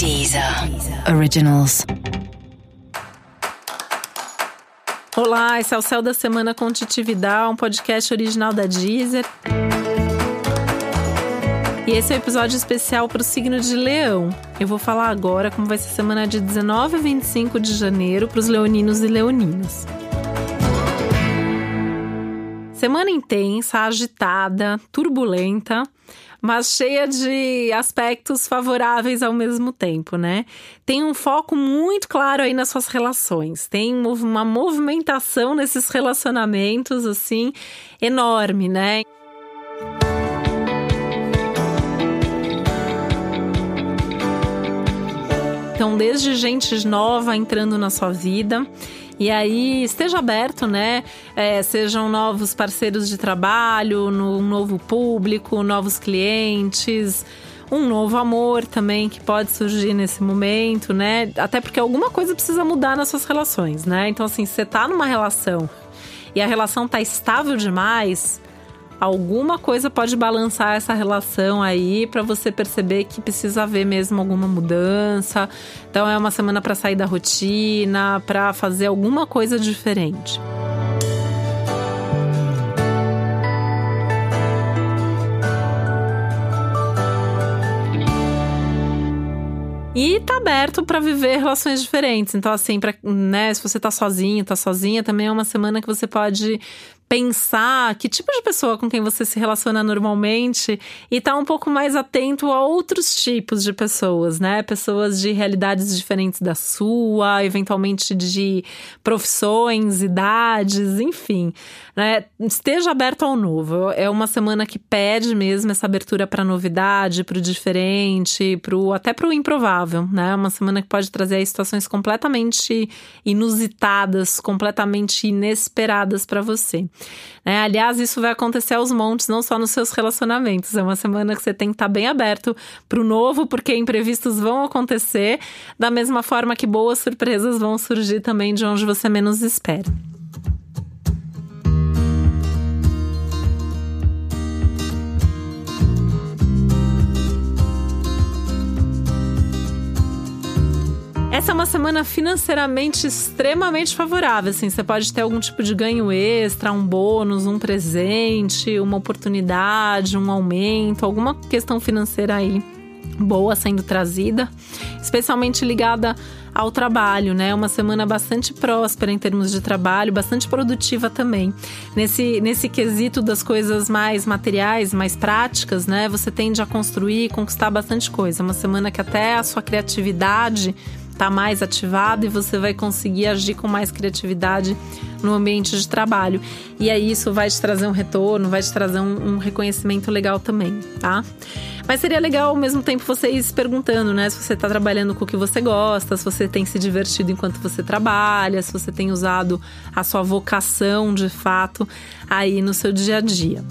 Deezer Originals. Olá, esse é o Céu da Semana com Titividade, um podcast original da Deezer. E esse é o um episódio especial para o signo de Leão. Eu vou falar agora como vai ser a semana de 19 a 25 de janeiro para os leoninos e leoninas. Semana intensa, agitada, turbulenta mas cheia de aspectos favoráveis ao mesmo tempo, né? Tem um foco muito claro aí nas suas relações, tem uma movimentação nesses relacionamentos, assim, enorme, né? Então, desde gente nova entrando na sua vida, e aí esteja aberto, né? É, sejam novos parceiros de trabalho, um novo público, novos clientes um novo amor também que pode surgir nesse momento, né? Até porque alguma coisa precisa mudar nas suas relações, né? Então, assim, você tá numa relação e a relação tá estável demais, alguma coisa pode balançar essa relação aí para você perceber que precisa haver mesmo alguma mudança. Então é uma semana para sair da rotina, para fazer alguma coisa diferente. E tá aberto para viver relações diferentes. Então, assim, pra, né, se você tá sozinho, tá sozinha, também é uma semana que você pode pensar que tipo de pessoa com quem você se relaciona normalmente e estar tá um pouco mais atento a outros tipos de pessoas, né? Pessoas de realidades diferentes da sua, eventualmente de profissões, idades, enfim, né? Esteja aberto ao novo. É uma semana que pede mesmo essa abertura para novidade, para o diferente, pro, até para o improvável, né? Uma semana que pode trazer situações completamente inusitadas, completamente inesperadas para você. Né? Aliás, isso vai acontecer aos montes, não só nos seus relacionamentos. É uma semana que você tem que estar bem aberto para o novo, porque imprevistos vão acontecer, da mesma forma que boas surpresas vão surgir também de onde você menos espera. Essa é uma semana financeiramente extremamente favorável. Assim, você pode ter algum tipo de ganho extra, um bônus, um presente, uma oportunidade, um aumento, alguma questão financeira aí boa sendo trazida, especialmente ligada ao trabalho, né? Uma semana bastante próspera em termos de trabalho, bastante produtiva também. Nesse, nesse quesito das coisas mais materiais, mais práticas, né? Você tende a construir e conquistar bastante coisa. Uma semana que até a sua criatividade está mais ativado e você vai conseguir agir com mais criatividade no ambiente de trabalho. E aí isso vai te trazer um retorno, vai te trazer um, um reconhecimento legal também, tá? Mas seria legal ao mesmo tempo vocês perguntando, né? Se você está trabalhando com o que você gosta, se você tem se divertido enquanto você trabalha, se você tem usado a sua vocação de fato aí no seu dia a dia.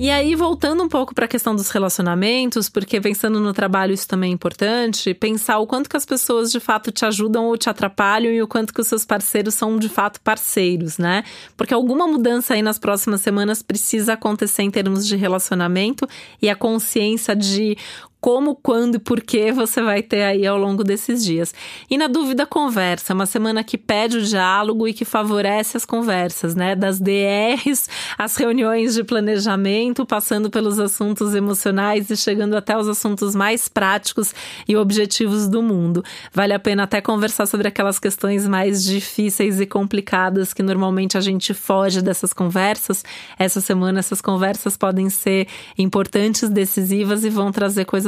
E aí, voltando um pouco para a questão dos relacionamentos, porque pensando no trabalho isso também é importante, pensar o quanto que as pessoas de fato te ajudam ou te atrapalham e o quanto que os seus parceiros são de fato parceiros, né? Porque alguma mudança aí nas próximas semanas precisa acontecer em termos de relacionamento e a consciência de como, quando e por que você vai ter aí ao longo desses dias. E na dúvida, conversa. Uma semana que pede o diálogo e que favorece as conversas, né? Das DRs, as reuniões de planejamento, passando pelos assuntos emocionais e chegando até os assuntos mais práticos e objetivos do mundo. Vale a pena até conversar sobre aquelas questões mais difíceis e complicadas que normalmente a gente foge dessas conversas. Essa semana, essas conversas podem ser importantes, decisivas e vão trazer coisas